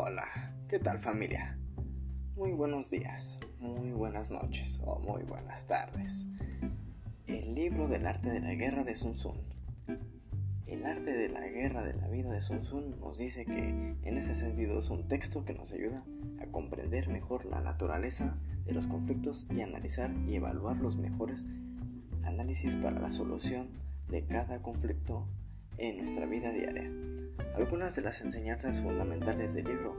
Hola, ¿qué tal familia? Muy buenos días, muy buenas noches o muy buenas tardes. El libro del arte de la guerra de Sun Tzu. El arte de la guerra de la vida de Sun Tzu nos dice que en ese sentido es un texto que nos ayuda a comprender mejor la naturaleza de los conflictos y analizar y evaluar los mejores análisis para la solución de cada conflicto en nuestra vida diaria. Algunas de las enseñanzas fundamentales del libro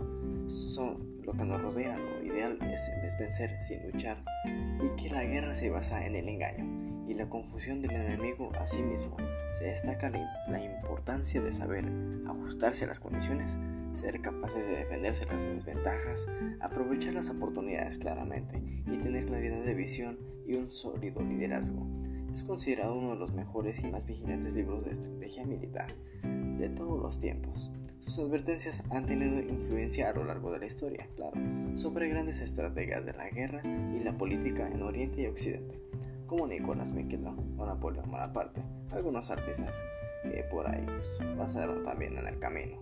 son lo que nos rodea, lo ideal es, vencer sin luchar y que la guerra se basa en el engaño y la confusión del enemigo a sí mismo. Se destaca la, importancia de saber ajustarse a las condiciones, ser capaces de defenderse las desventajas, aprovechar las oportunidades claramente y tener claridad de visión y un sólido liderazgo. Es considerado uno de los mejores y más vigilantes libros de estrategia militar de todos los tiempos. Sus advertencias han tenido influencia a lo largo de la historia, claro, sobre grandes estrategias de la guerra y la política en Oriente y Occidente, como Nicolás Maquiavelo o Napoleón Bonaparte, algunos artistas que por ahí pues, pasaron también en el camino.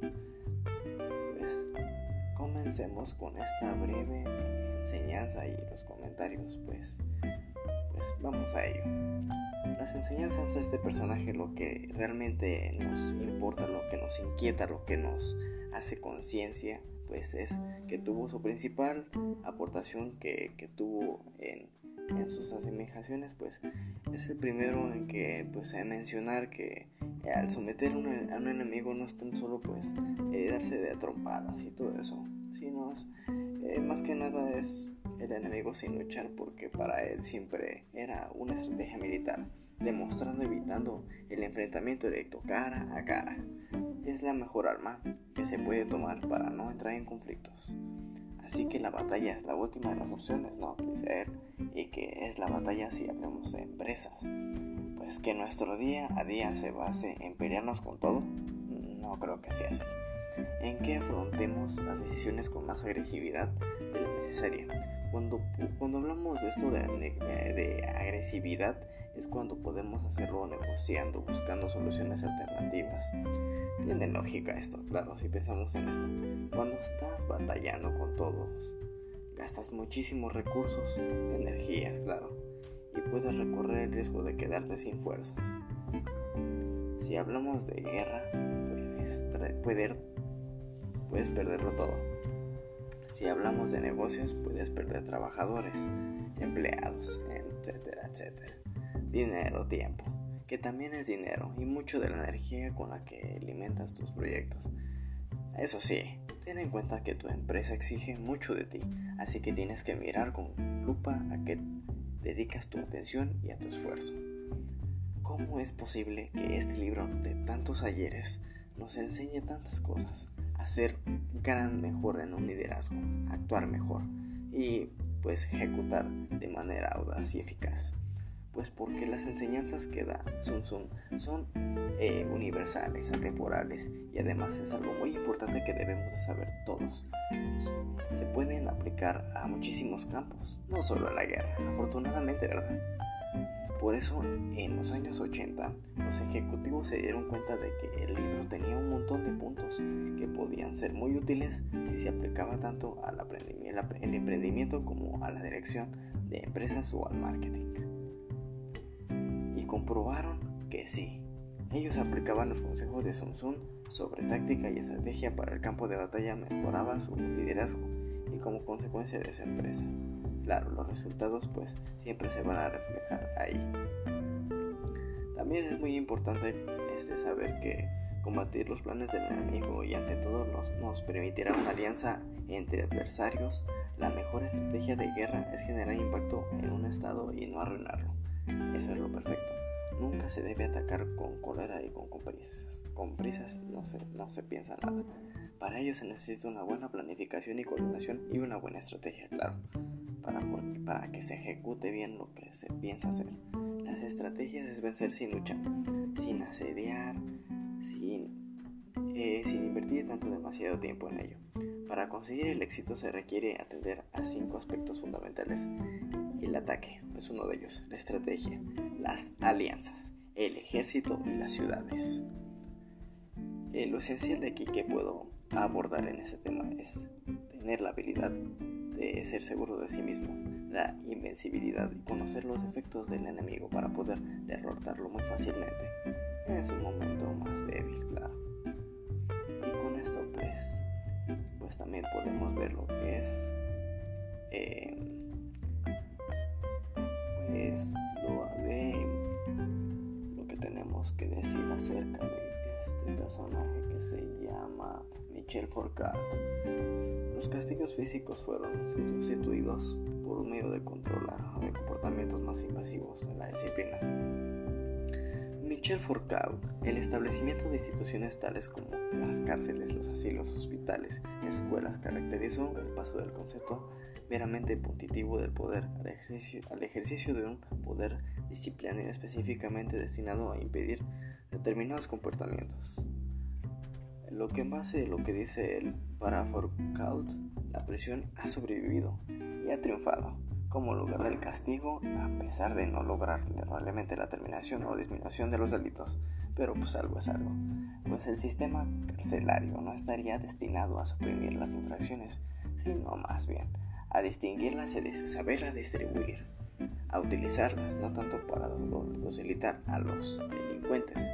Pues comencemos con esta breve enseñanza y los comentarios, pues, pues vamos a ello. Las enseñanzas de este personaje, lo que realmente nos importa, lo que nos inquieta, lo que nos hace conciencia, pues es que tuvo su principal aportación que, tuvo en, sus asemejaciones, pues es el primero en que pues en mencionar que al someter a un, enemigo no es tan solo pues eh, darse de trompadas y todo eso, sino eh, más que nada es el enemigo sin luchar porque para él siempre era una estrategia militar, demostrando evitando el enfrentamiento directo cara a cara. Es la mejor arma que se puede tomar para no entrar en conflictos. Así que la batalla es la última de las opciones, ¿no? Dice él, y que es la batalla si hablamos de empresas. Pues que nuestro día a día se base en pelearnos con todo, no creo que sea así. En que afrontemos las decisiones con más agresividad de lo necesaria cuando, cuando hablamos de esto de, de, agresividad es cuando podemos hacerlo negociando, buscando soluciones alternativas. Tiene lógica esto, claro, si pensamos en esto. Cuando estás batallando con todos, gastas muchísimos recursos, energías, claro, y puedes recorrer el riesgo de quedarte sin fuerzas. Si hablamos de guerra, puedes, puedes, puedes perderlo todo si hablamos de negocios, puedes perder trabajadores, empleados, etcétera, etcétera. Dinero, tiempo, que también es dinero y mucho de la energía con la que alimentas tus proyectos. Eso sí, ten en cuenta que tu empresa exige mucho de ti, así que tienes que mirar con lupa a qué dedicas tu atención y a tu esfuerzo. ¿Cómo es posible que este libro de tantos ayeres nos enseñe tantas cosas? Ser gran mejor en un liderazgo, actuar mejor y pues ejecutar de manera audaz y eficaz. Pues porque las enseñanzas que da Sun Tzu son eh, universales, atemporales y además es algo muy importante que debemos de saber todos. Se pueden aplicar a muchísimos campos, no solo a la guerra, afortunadamente, ¿verdad? Por eso, en los años 80, los ejecutivos se dieron cuenta de que el libro tenía un montón de puntos que podían ser muy útiles si se aplicaba tanto al emprendimiento como a la dirección de empresas o al marketing. Y comprobaron que sí, ellos aplicaban los consejos de Sun Tzu sobre táctica y estrategia para el campo de batalla, mejoraba su liderazgo y como consecuencia de su empresa claro, los resultados pues siempre se van a reflejar ahí. También es muy importante este, saber que combatir los planes del enemigo y ante todo nos, nos permitirá una alianza entre adversarios. La mejor estrategia de guerra es generar impacto en un estado y no arruinarlo. Eso es lo perfecto. Nunca se debe atacar con cólera y con, prisas. Con prisas no se, no se piensa nada. Para ello se necesita una buena planificación y coordinación y una buena estrategia, claro para, que se ejecute bien lo que se piensa hacer. Las estrategias es vencer sin luchar, sin asediar, sin, eh, sin invertir tanto demasiado tiempo en ello. Para conseguir el éxito se requiere atender a cinco aspectos fundamentales. El ataque es uno de ellos, la estrategia, las alianzas, el ejército y las ciudades. Eh, lo esencial de aquí que puedo abordar en ese tema es tener la habilidad de ser seguro de sí mismo, la invencibilidad y conocer los efectos del enemigo para poder derrotarlo muy fácilmente en su momento más débil, claro. Y con esto pues, pues también podemos ver lo que es acerca de este personaje que se llama Michel Foucault. Los castigos físicos fueron sustituidos por un medio de controlar comportamientos más invasivos en la disciplina. Michel el establecimiento de instituciones tales como las cárceles, los asilos, hospitales, escuelas caracterizó el paso del concepto meramente puntitivo del poder al ejercicio, de un poder disciplinario específicamente destinado a impedir determinados comportamientos. Lo que en base a lo que dice él, para Foucault, la presión ha sobrevivido y ha triunfado como lugar del castigo a pesar de no lograr realmente la terminación o disminución de los delitos. Pero pues algo es algo, pues el sistema carcelario no estaría destinado a suprimir las infracciones, sino más bien a distinguirlas y saberlas distribuir, a utilizarlas no tanto para dosibilitar a los delincuentes,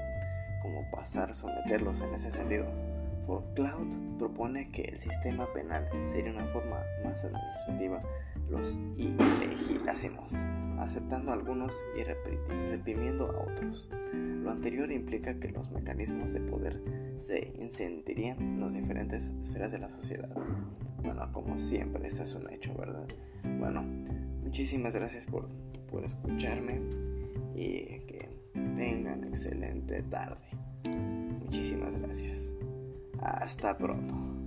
como pasar a someterlos en ese sentido. Cloud propone que el sistema penal sería una forma más administrativa, los legislásemos, aceptando a algunos y reprimiendo a otros. Lo anterior implica que los mecanismos de poder se incendiarían en las diferentes esferas de la sociedad. Bueno, como siempre, eso es un hecho, ¿verdad? Bueno, muchísimas gracias por, por escucharme y que tengan excelente tarde. Muchísimas gracias. Hasta pronto.